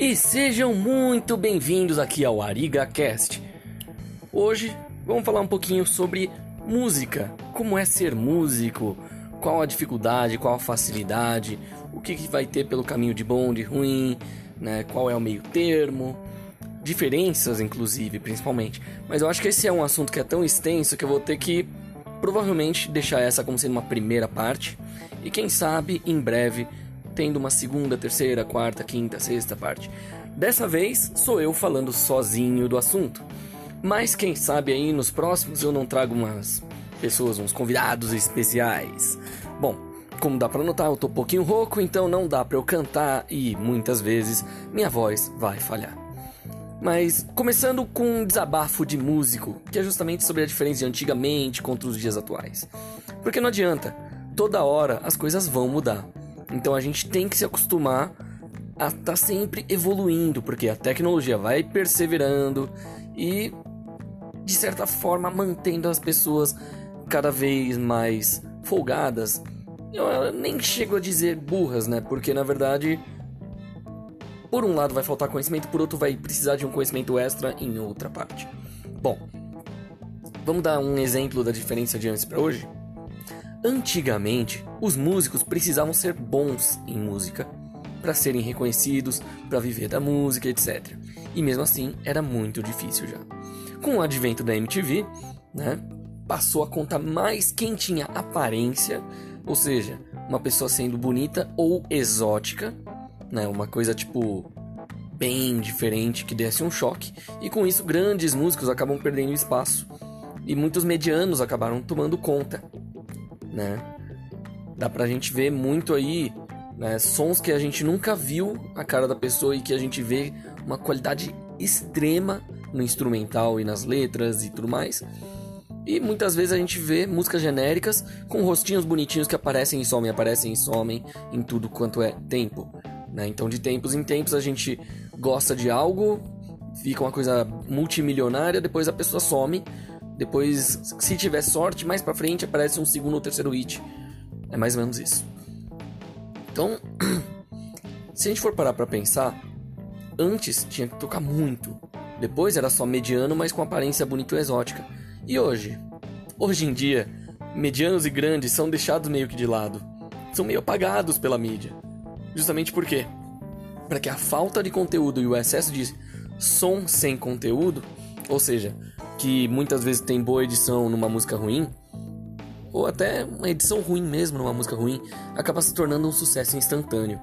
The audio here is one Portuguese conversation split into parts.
E sejam muito bem-vindos aqui ao ArigaCast. Hoje vamos falar um pouquinho sobre música, como é ser músico, qual a dificuldade, qual a facilidade, o que, que vai ter pelo caminho de bom, de ruim, né? qual é o meio termo, diferenças inclusive, principalmente. Mas eu acho que esse é um assunto que é tão extenso que eu vou ter que provavelmente deixar essa como sendo uma primeira parte e quem sabe em breve tendo uma segunda, terceira, quarta, quinta, sexta parte. Dessa vez sou eu falando sozinho do assunto. Mas quem sabe aí nos próximos eu não trago umas pessoas, uns convidados especiais. Bom, como dá para notar, eu tô um pouquinho rouco, então não dá para eu cantar e muitas vezes minha voz vai falhar. Mas começando com um desabafo de músico, que é justamente sobre a diferença de antigamente contra os dias atuais. Porque não adianta, toda hora as coisas vão mudar. Então a gente tem que se acostumar a estar tá sempre evoluindo, porque a tecnologia vai perseverando e de certa forma mantendo as pessoas cada vez mais folgadas. Eu nem chego a dizer burras, né? Porque na verdade, por um lado vai faltar conhecimento, por outro vai precisar de um conhecimento extra em outra parte. Bom, vamos dar um exemplo da diferença de antes para hoje? Antigamente, os músicos precisavam ser bons em música para serem reconhecidos, para viver da música, etc. E mesmo assim, era muito difícil já. Com o advento da MTV, né, passou a contar mais quem tinha aparência, ou seja, uma pessoa sendo bonita ou exótica, né, uma coisa tipo bem diferente que desse um choque, e com isso grandes músicos acabam perdendo espaço e muitos medianos acabaram tomando conta né? Dá pra gente ver muito aí né, sons que a gente nunca viu a cara da pessoa e que a gente vê uma qualidade extrema no instrumental e nas letras e tudo mais. E muitas vezes a gente vê músicas genéricas com rostinhos bonitinhos que aparecem e somem, aparecem e somem em tudo quanto é tempo. Né? Então, de tempos em tempos, a gente gosta de algo, fica uma coisa multimilionária, depois a pessoa some depois, se tiver sorte, mais pra frente aparece um segundo ou terceiro hit. É mais ou menos isso. Então, se a gente for parar pra pensar, antes tinha que tocar muito. Depois era só mediano, mas com aparência bonita e exótica. E hoje? Hoje em dia, medianos e grandes são deixados meio que de lado. São meio apagados pela mídia. Justamente por quê? Para que a falta de conteúdo e o excesso de som sem conteúdo, ou seja, que muitas vezes tem boa edição numa música ruim, ou até uma edição ruim mesmo numa música ruim, acaba se tornando um sucesso instantâneo.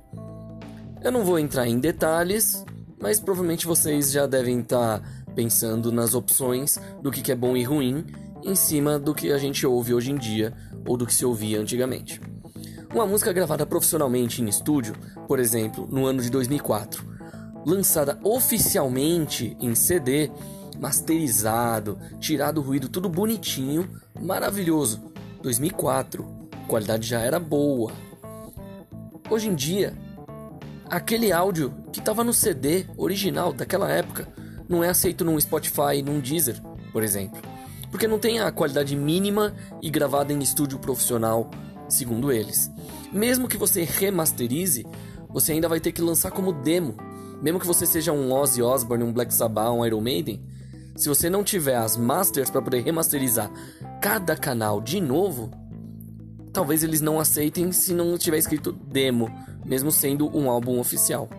Eu não vou entrar em detalhes, mas provavelmente vocês já devem estar tá pensando nas opções do que é bom e ruim em cima do que a gente ouve hoje em dia ou do que se ouvia antigamente. Uma música gravada profissionalmente em estúdio, por exemplo, no ano de 2004, lançada oficialmente em CD, masterizado, tirado o ruído, tudo bonitinho, maravilhoso. 2004, a qualidade já era boa. Hoje em dia, aquele áudio que estava no CD original daquela época não é aceito num Spotify, num Deezer, por exemplo, porque não tem a qualidade mínima e gravada em estúdio profissional, segundo eles. Mesmo que você remasterize, você ainda vai ter que lançar como demo. Mesmo que você seja um Ozzy Osbourne, um Black Sabbath, um Iron Maiden, se você não tiver as masters para poder remasterizar cada canal de novo, talvez eles não aceitem se não tiver escrito demo, mesmo sendo um álbum oficial.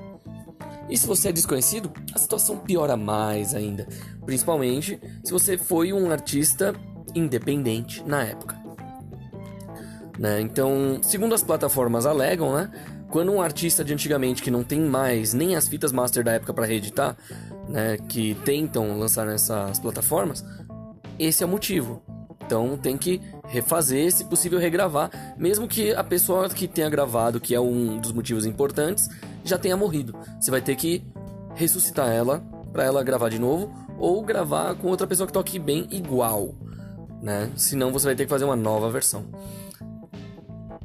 E se você é desconhecido, a situação piora mais ainda, principalmente se você foi um artista independente na época. Né? Então, segundo as plataformas alegam, né, quando um artista de antigamente que não tem mais nem as fitas master da época para reeditar, né, que tentam lançar nessas plataformas, esse é o motivo. Então tem que refazer, se possível regravar, mesmo que a pessoa que tenha gravado, que é um dos motivos importantes, já tenha morrido. Você vai ter que ressuscitar ela para ela gravar de novo ou gravar com outra pessoa que toque bem igual, né? Senão você vai ter que fazer uma nova versão.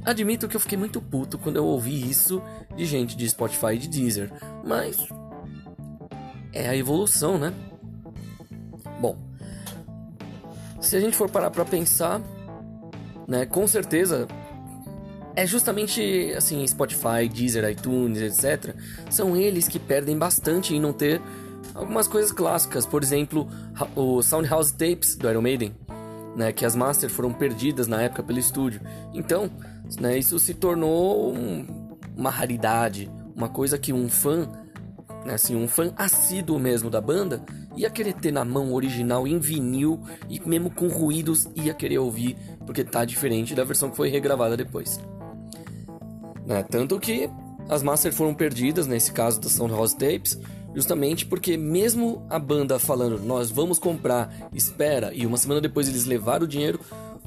Admito que eu fiquei muito puto quando eu ouvi isso de gente de Spotify e de Deezer, mas é a evolução, né? Bom, se a gente for parar para pensar, né, com certeza é justamente assim, Spotify, Deezer, iTunes, etc. São eles que perdem bastante em não ter algumas coisas clássicas, por exemplo, o Soundhouse Tapes do Iron Maiden, né, que as masters foram perdidas na época pelo estúdio. Então, né, isso se tornou um, uma raridade, uma coisa que um fã, né, assim, um fã assíduo mesmo da banda, ia querer ter na mão original em vinil e mesmo com ruídos ia querer ouvir, porque tá diferente da versão que foi regravada depois. Né, tanto que as masters foram perdidas, nesse caso da Soundhouse Tapes, Justamente porque mesmo a banda falando, nós vamos comprar, espera, e uma semana depois eles levaram o dinheiro,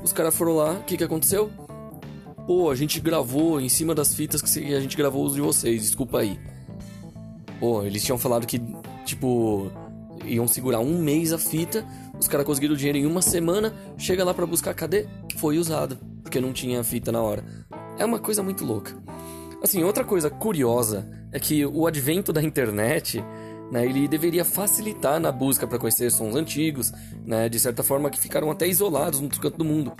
os caras foram lá, o que, que aconteceu? Pô, a gente gravou em cima das fitas que a gente gravou os de vocês, desculpa aí. Pô, eles tinham falado que, tipo, iam segurar um mês a fita, os caras conseguiram o dinheiro em uma semana, chega lá para buscar, cadê? Foi usado, porque não tinha fita na hora. É uma coisa muito louca. Assim, outra coisa curiosa é que o advento da internet, né, ele deveria facilitar na busca para conhecer sons antigos, né, de certa forma que ficaram até isolados no canto do mundo,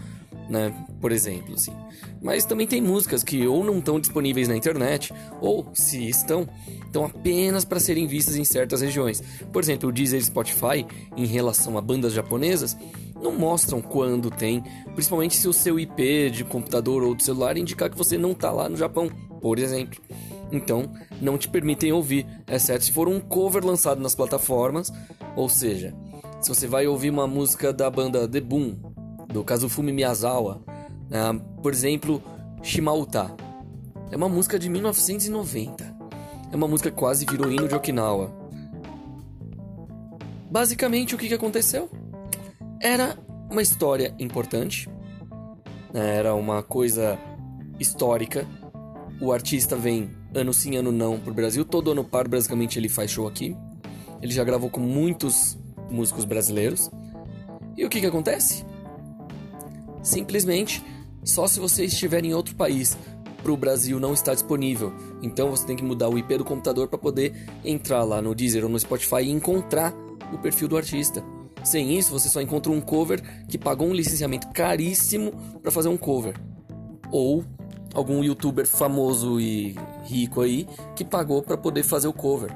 né, por exemplo, assim. Mas também tem músicas que ou não estão disponíveis na internet, ou se estão, estão apenas para serem vistas em certas regiões. Por exemplo, o Deezer e Spotify, em relação a bandas japonesas, não mostram quando tem, principalmente se o seu IP de computador ou de celular indicar que você não está lá no Japão por exemplo. Então, não te permitem ouvir, exceto se for um cover lançado nas plataformas, ou seja, se você vai ouvir uma música da banda The Boom, do Kazufumi Miyazawa, né, por exemplo, Shimauta. É uma música de 1990. É uma música que quase virou hino de Okinawa. Basicamente, o que, que aconteceu? Era uma história importante, né, era uma coisa histórica o artista vem ano sim, ano não pro Brasil. Todo ano par, basicamente, ele faz show aqui. Ele já gravou com muitos músicos brasileiros. E o que, que acontece? Simplesmente, só se você estiver em outro país, para o Brasil não está disponível. Então você tem que mudar o IP do computador para poder entrar lá no Deezer ou no Spotify e encontrar o perfil do artista. Sem isso, você só encontra um cover que pagou um licenciamento caríssimo para fazer um cover. Ou algum youtuber famoso e rico aí que pagou para poder fazer o cover.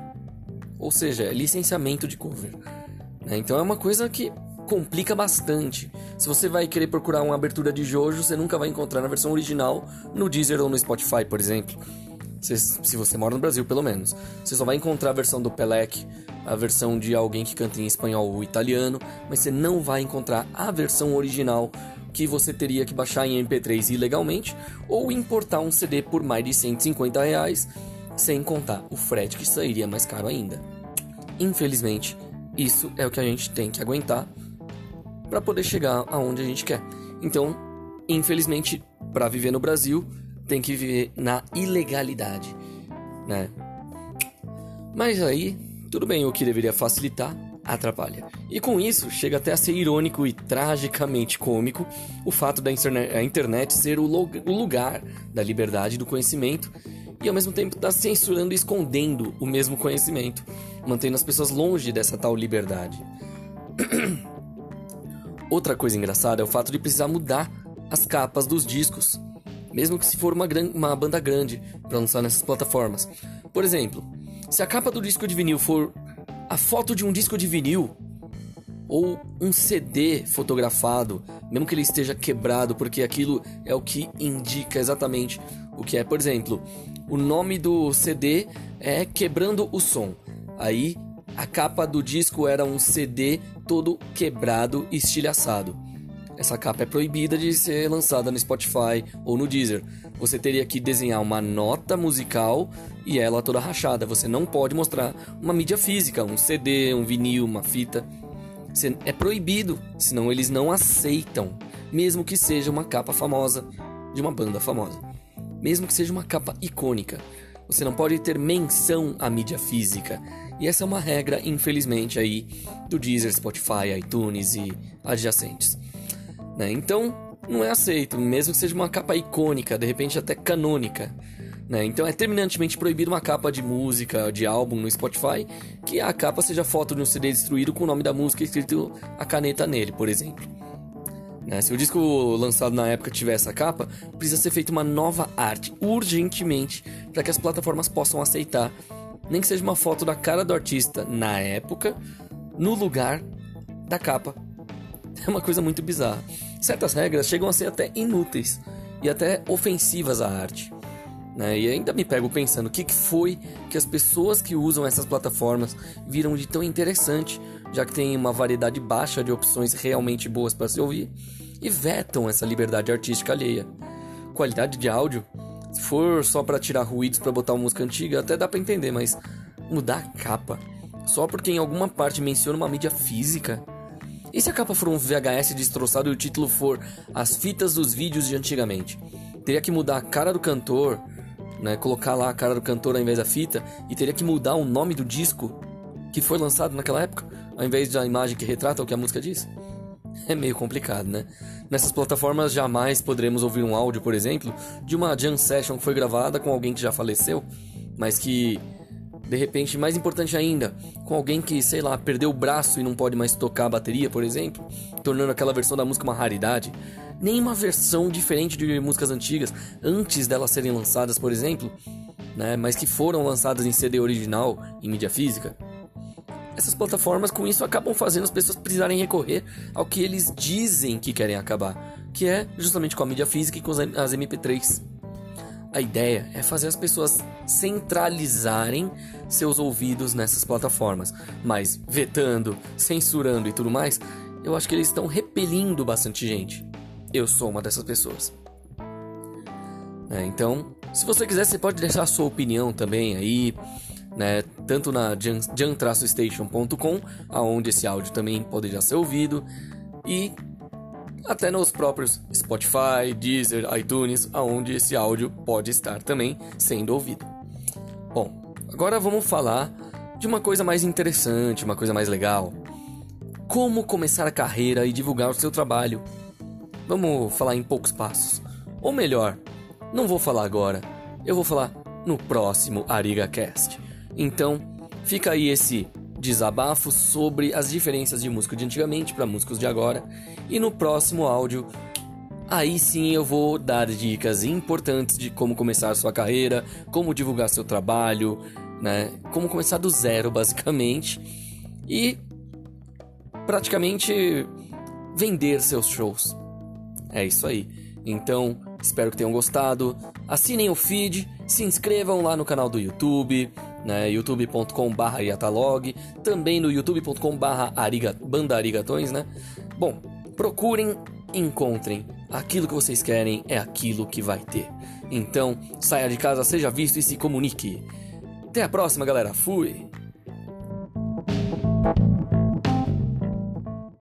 Ou seja, é licenciamento de cover. Né? Então é uma coisa que complica bastante. Se você vai querer procurar uma abertura de Jojo, você nunca vai encontrar na versão original no Deezer ou no Spotify, por exemplo. Se, se você mora no Brasil, pelo menos. Você só vai encontrar a versão do Pelec, a versão de alguém que canta em espanhol ou italiano, mas você não vai encontrar a versão original que você teria que baixar em MP3 ilegalmente ou importar um CD por mais de 150 reais, sem contar o frete que sairia mais caro ainda. Infelizmente, isso é o que a gente tem que aguentar para poder chegar aonde a gente quer. Então, infelizmente, para viver no Brasil, tem que viver na ilegalidade, né? Mas aí, tudo bem, o que deveria facilitar atrapalha. E com isso, chega até a ser irônico e tragicamente cômico o fato da internet ser o lugar da liberdade do conhecimento e ao mesmo tempo está censurando e escondendo o mesmo conhecimento, mantendo as pessoas longe dessa tal liberdade. Outra coisa engraçada é o fato de precisar mudar as capas dos discos, mesmo que se for uma, uma banda grande para lançar nessas plataformas. Por exemplo, se a capa do disco de vinil for a foto de um disco de vinil ou um CD fotografado, mesmo que ele esteja quebrado, porque aquilo é o que indica exatamente o que é. Por exemplo, o nome do CD é Quebrando o Som. Aí a capa do disco era um CD todo quebrado e estilhaçado. Essa capa é proibida de ser lançada no Spotify ou no Deezer. Você teria que desenhar uma nota musical e ela toda rachada. Você não pode mostrar uma mídia física, um CD, um vinil, uma fita. É proibido, senão eles não aceitam, mesmo que seja uma capa famosa de uma banda famosa, mesmo que seja uma capa icônica. Você não pode ter menção à mídia física. E essa é uma regra, infelizmente, aí do Deezer, Spotify, iTunes e adjacentes. Né? Então, não é aceito, mesmo que seja uma capa icônica, de repente até canônica. Né? Então é terminantemente proibido uma capa de música, de álbum no Spotify, que a capa seja foto de um CD destruído com o nome da música escrito a caneta nele, por exemplo. Né? Se o disco lançado na época tiver essa capa, precisa ser feita uma nova arte urgentemente para que as plataformas possam aceitar, nem que seja uma foto da cara do artista na época, no lugar da capa. É uma coisa muito bizarra. Certas regras chegam a ser até inúteis e até ofensivas à arte. Né? E ainda me pego pensando o que, que foi que as pessoas que usam essas plataformas viram de tão interessante, já que tem uma variedade baixa de opções realmente boas para se ouvir, e vetam essa liberdade artística alheia. Qualidade de áudio, se for só para tirar ruídos para botar uma música antiga, até dá para entender, mas mudar a capa só porque em alguma parte menciona uma mídia física? E se a capa for um VHS destroçado e o título for As fitas dos vídeos de antigamente? Teria que mudar a cara do cantor, né, colocar lá a cara do cantor ao invés da fita e teria que mudar o nome do disco que foi lançado naquela época, ao invés da imagem que retrata o que a música diz. É meio complicado, né? Nessas plataformas jamais poderemos ouvir um áudio, por exemplo, de uma jam session que foi gravada com alguém que já faleceu, mas que de repente, mais importante ainda, com alguém que, sei lá, perdeu o braço e não pode mais tocar a bateria, por exemplo, tornando aquela versão da música uma raridade nem uma versão diferente de músicas antigas antes delas serem lançadas, por exemplo, né, mas que foram lançadas em CD original, em mídia física. Essas plataformas com isso acabam fazendo as pessoas precisarem recorrer ao que eles dizem que querem acabar, que é justamente com a mídia física e com as MP3. A ideia é fazer as pessoas centralizarem seus ouvidos nessas plataformas, mas vetando, censurando e tudo mais, eu acho que eles estão repelindo bastante gente. Eu sou uma dessas pessoas. É, então, se você quiser, você pode deixar sua opinião também aí, né? Tanto na jan-station.com, aonde esse áudio também poderia ser ouvido, e até nos próprios Spotify, Deezer, iTunes, aonde esse áudio pode estar também sendo ouvido. Bom, agora vamos falar de uma coisa mais interessante, uma coisa mais legal. Como começar a carreira e divulgar o seu trabalho Vamos falar em poucos passos. Ou melhor, não vou falar agora, eu vou falar no próximo ArigaCast. Então, fica aí esse desabafo sobre as diferenças de música de antigamente para músicos de agora. E no próximo áudio, aí sim eu vou dar dicas importantes de como começar sua carreira, como divulgar seu trabalho, né? Como começar do zero, basicamente. E praticamente vender seus shows. É isso aí. Então, espero que tenham gostado. Assinem o feed, se inscrevam lá no canal do YouTube, né, youtube.com.br iatalog, também no youtube.com.br ariga, bandarigatões, né? Bom, procurem, encontrem. Aquilo que vocês querem é aquilo que vai ter. Então, saia de casa, seja visto e se comunique. Até a próxima, galera. Fui!